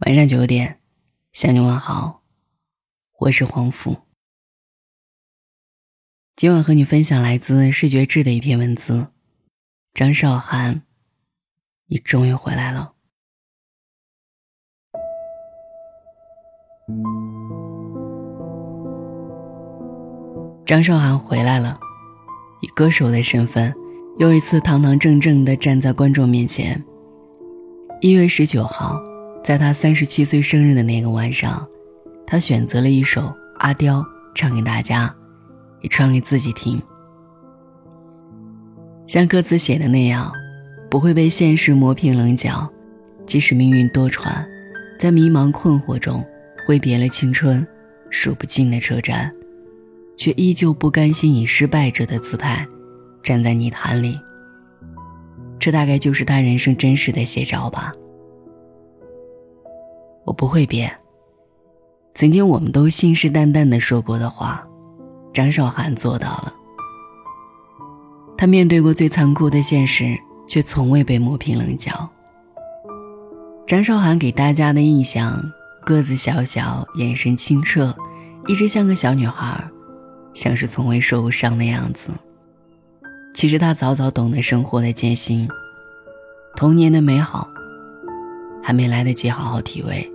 晚上九点，向你问好，我是黄甫。今晚和你分享来自视觉志的一篇文字。张韶涵，你终于回来了。张韶涵回来了，以歌手的身份，又一次堂堂正正的站在观众面前。一月十九号。在他三十七岁生日的那个晚上，他选择了一首《阿刁》唱给大家，也唱给自己听。像歌词写的那样，不会被现实磨平棱角，即使命运多舛，在迷茫困惑中挥别了青春，数不尽的车站，却依旧不甘心以失败者的姿态站在泥潭里。这大概就是他人生真实的写照吧。不会变。曾经我们都信誓旦旦的说过的话，张韶涵做到了。她面对过最残酷的现实，却从未被磨平棱角。张韶涵给大家的印象，个子小小，眼神清澈，一直像个小女孩，像是从未受过伤的样子。其实她早早懂得生活的艰辛，童年的美好，还没来得及好好体味。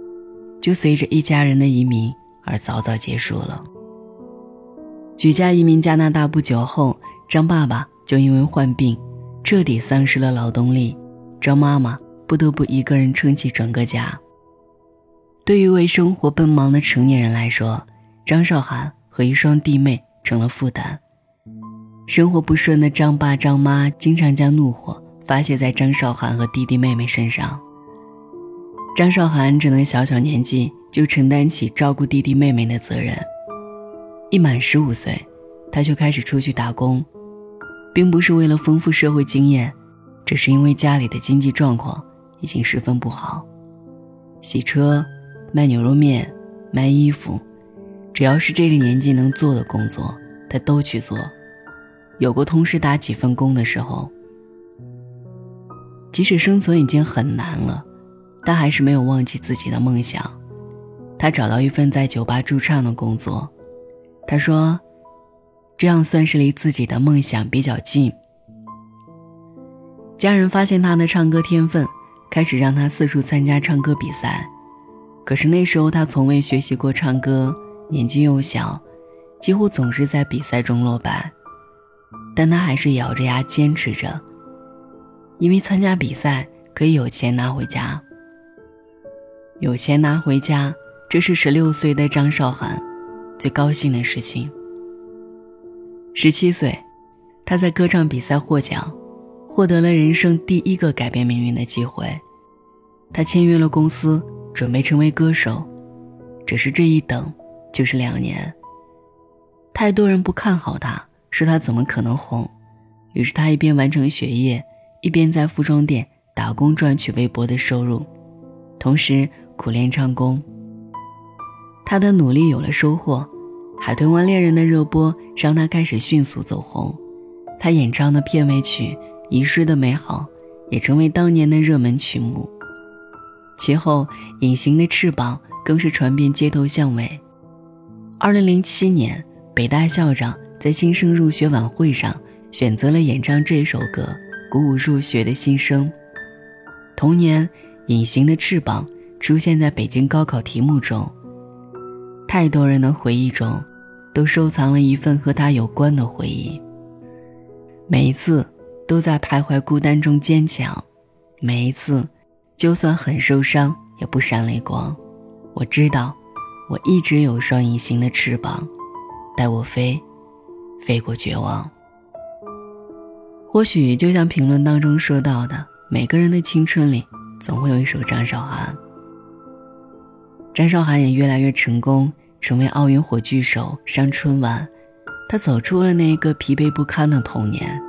就随着一家人的移民而早早结束了。举家移民加拿大不久后，张爸爸就因为患病，彻底丧失了劳动力，张妈妈不得不一个人撑起整个家。对于为生活奔忙的成年人来说，张韶涵和一双弟妹成了负担。生活不顺的张爸张妈经常将怒火发泄在张韶涵和弟弟妹妹身上。张韶涵只能小小年纪就承担起照顾弟弟妹妹的责任。一满十五岁，他就开始出去打工，并不是为了丰富社会经验，只是因为家里的经济状况已经十分不好。洗车、卖牛肉面、卖衣服，只要是这个年纪能做的工作，他都去做。有过同时打几份工的时候，即使生存已经很难了。但还是没有忘记自己的梦想。他找到一份在酒吧驻唱的工作。他说：“这样算是离自己的梦想比较近。”家人发现他的唱歌天分，开始让他四处参加唱歌比赛。可是那时候他从未学习过唱歌，年纪又小，几乎总是在比赛中落败。但他还是咬着牙坚持着，因为参加比赛可以有钱拿回家。有钱拿回家，这是十六岁的张韶涵最高兴的事情。十七岁，他在歌唱比赛获奖，获得了人生第一个改变命运的机会。他签约了公司，准备成为歌手。只是这一等就是两年。太多人不看好他，说他怎么可能红。于是他一边完成学业，一边在服装店打工赚取微薄的收入，同时。苦练唱功，他的努力有了收获，《海豚湾恋人》的热播让他开始迅速走红，他演唱的片尾曲《遗失的美好》也成为当年的热门曲目。其后，《隐形的翅膀》更是传遍街头巷尾。二零零七年，北大校长在新生入学晚会上选择了演唱这首歌，鼓舞入学的新生。同年，《隐形的翅膀》。出现在北京高考题目中，太多人的回忆中，都收藏了一份和他有关的回忆。每一次都在徘徊孤单中坚强，每一次就算很受伤也不闪泪光。我知道，我一直有双隐形的翅膀，带我飞，飞过绝望。或许就像评论当中说到的，每个人的青春里总会有一首张韶涵。张韶涵也越来越成功，成为奥运火炬手，上春晚。她走出了那个疲惫不堪的童年，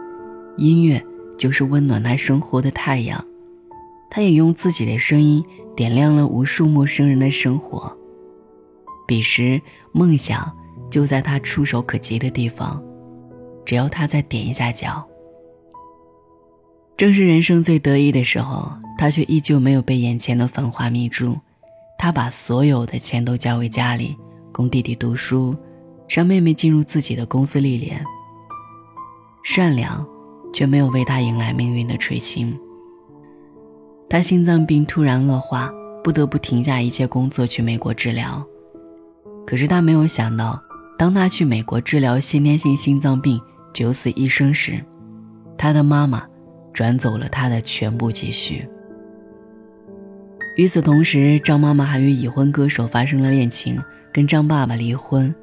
音乐就是温暖她生活的太阳。她也用自己的声音点亮了无数陌生人的生活。彼时，梦想就在她触手可及的地方，只要她再点一下脚。正是人生最得意的时候，她却依旧没有被眼前的繁华迷住。他把所有的钱都交给家里，供弟弟读书，让妹妹进入自己的公司历练。善良，却没有为他迎来命运的垂青。他心脏病突然恶化，不得不停下一切工作去美国治疗。可是他没有想到，当他去美国治疗先天性心脏病、九死一生时，他的妈妈转走了他的全部积蓄。与此同时，张妈妈还与已婚歌手发生了恋情，跟张爸爸离婚。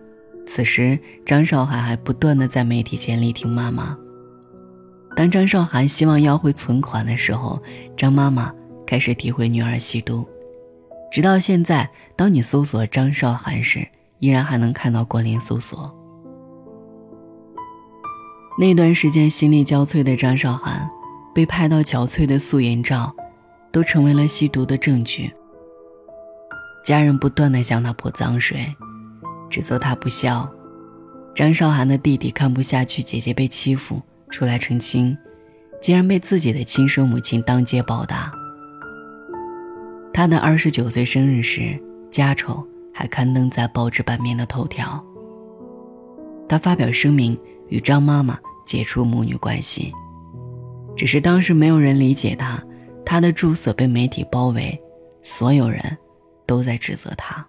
此时，张韶涵还不断的在媒体前力挺妈妈。当张韶涵希望要回存款的时候，张妈妈开始诋毁女儿吸毒。直到现在，当你搜索张韶涵时，依然还能看到关联搜索。那段时间心力交瘁的张韶涵，被拍到憔悴的素颜照，都成为了吸毒的证据。家人不断的向他泼脏水。指责他不孝，张韶涵的弟弟看不下去姐姐被欺负，出来澄清，竟然被自己的亲生母亲当街暴打。他的二十九岁生日时，家丑还刊登在报纸版面的头条。他发表声明与张妈妈解除母女关系，只是当时没有人理解他，他的住所被媒体包围，所有人都在指责他。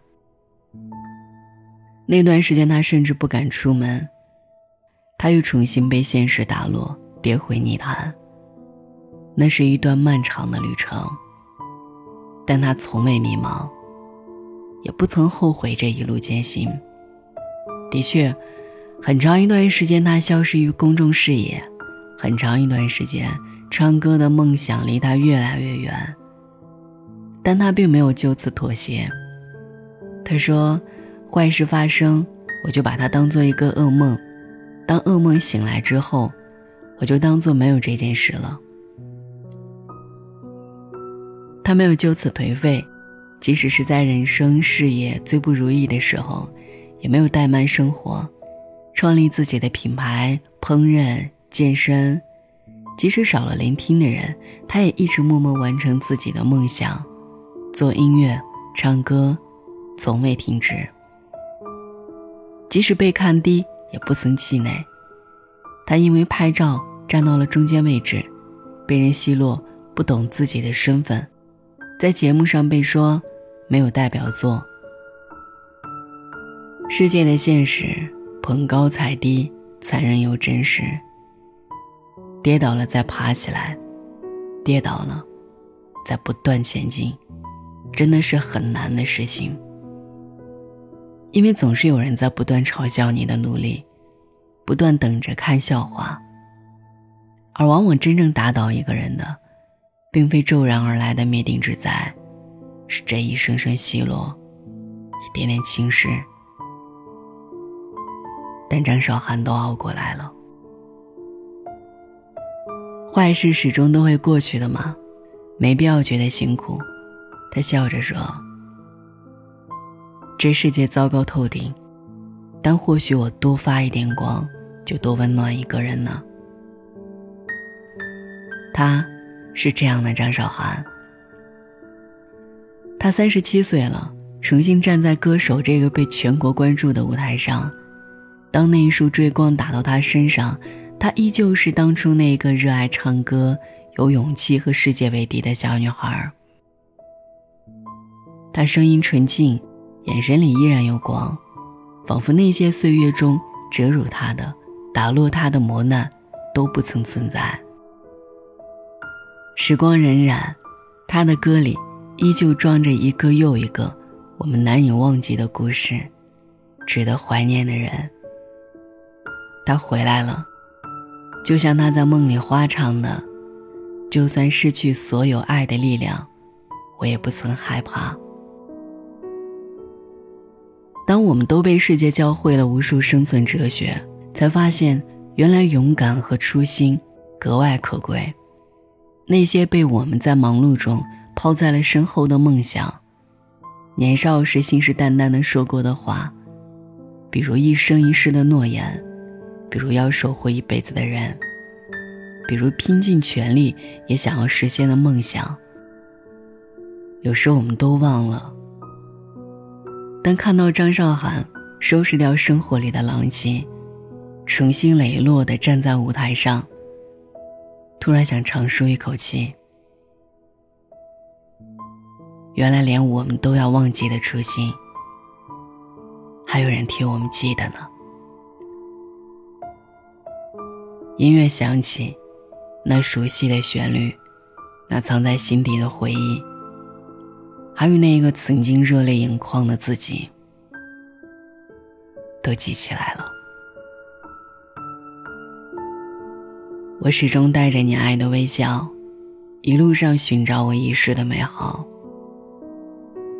那段时间，他甚至不敢出门。他又重新被现实打落，跌回泥潭。那是一段漫长的旅程，但他从未迷茫，也不曾后悔这一路艰辛。的确，很长一段时间，他消失于公众视野；很长一段时间，唱歌的梦想离他越来越远。但他并没有就此妥协。他说。坏事发生，我就把它当做一个噩梦。当噩梦醒来之后，我就当做没有这件事了。他没有就此颓废，即使是在人生事业最不如意的时候，也没有怠慢生活，创立自己的品牌，烹饪、健身。即使少了聆听的人，他也一直默默完成自己的梦想，做音乐、唱歌，从未停止。即使被看低，也不曾气馁。他因为拍照站到了中间位置，被人奚落不懂自己的身份，在节目上被说没有代表作。世界的现实，捧高踩低，残忍又真实。跌倒了再爬起来，跌倒了再不断前进，真的是很难的事情。因为总是有人在不断嘲笑你的努力，不断等着看笑话。而往往真正打倒一个人的，并非骤然而来的灭顶之灾，是这一声声奚落，一点点轻视。但张韶涵都熬过来了。坏事始终都会过去的嘛，没必要觉得辛苦。他笑着说。这世界糟糕透顶，但或许我多发一点光，就多温暖一个人呢。他，是这样的张韶涵。他三十七岁了，重新站在歌手这个被全国关注的舞台上。当那一束追光打到他身上，她依旧是当初那个热爱唱歌、有勇气和世界为敌的小女孩。她声音纯净。眼神里依然有光，仿佛那些岁月中折辱她的、打落她的磨难都不曾存在。时光荏苒，他的歌里依旧装着一个又一个我们难以忘记的故事，值得怀念的人。他回来了，就像他在梦里花唱的：“就算失去所有爱的力量，我也不曾害怕。”当我们都被世界教会了无数生存哲学，才发现原来勇敢和初心格外可贵。那些被我们在忙碌中抛在了身后的梦想，年少时信誓旦旦的说过的话，比如一生一世的诺言，比如要守护一辈子的人，比如拼尽全力也想要实现的梦想。有时我们都忘了，但看到张韶涵收拾掉生活里的狼藉，重新磊落地站在舞台上，突然想长舒一口气。原来连我们都要忘记的初心，还有人替我们记得呢。音乐响起，那熟悉的旋律，那藏在心底的回忆，还有那一个曾经热泪盈眶的自己，都记起来了。我始终带着你爱的微笑，一路上寻找我遗失的美好。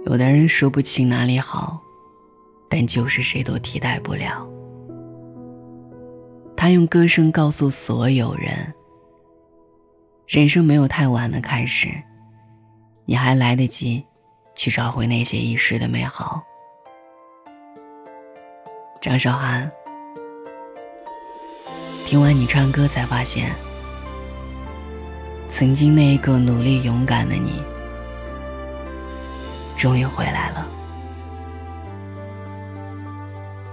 有的人说不清哪里好，但就是谁都替代不了。他用歌声告诉所有人：人生没有太晚的开始，你还来得及去找回那些遗失的美好。张韶涵，听完你唱歌，才发现，曾经那一个努力勇敢的你。终于回来了，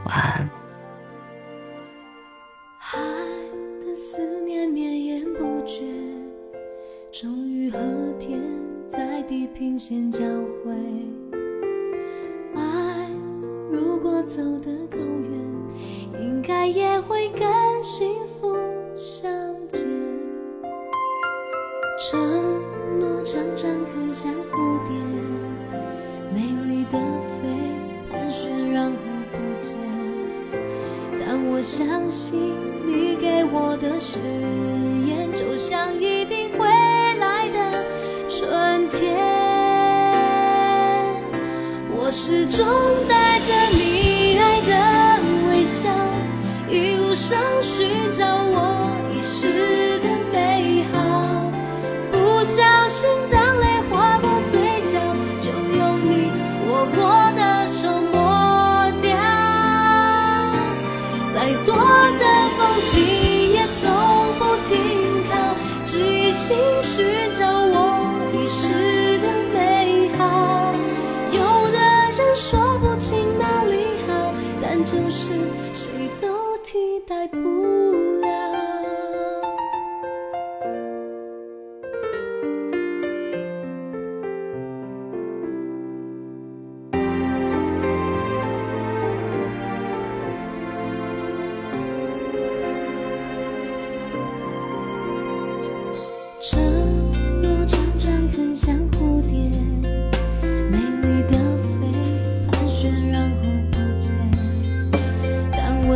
晚安。走得够远，应该也会跟幸福相见。承诺常常很像蝴蝶。美丽的飞，盘旋然后不见。但我相信你给我的誓言，就像一定会来的春天。我始终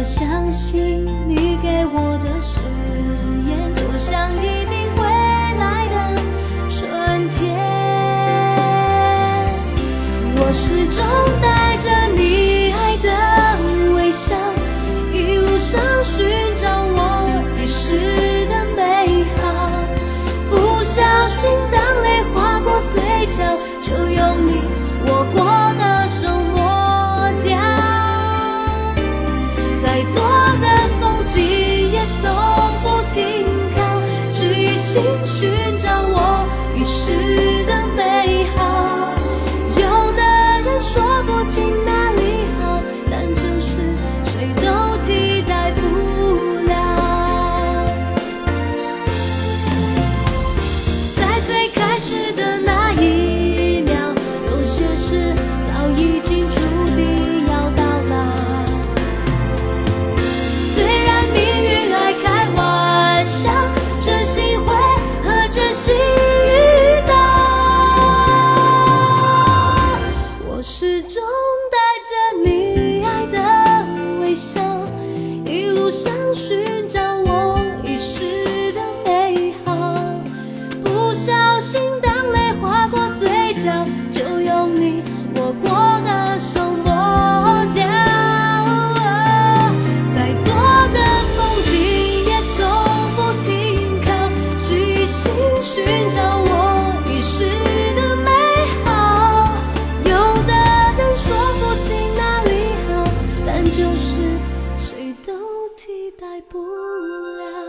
相信。代不了。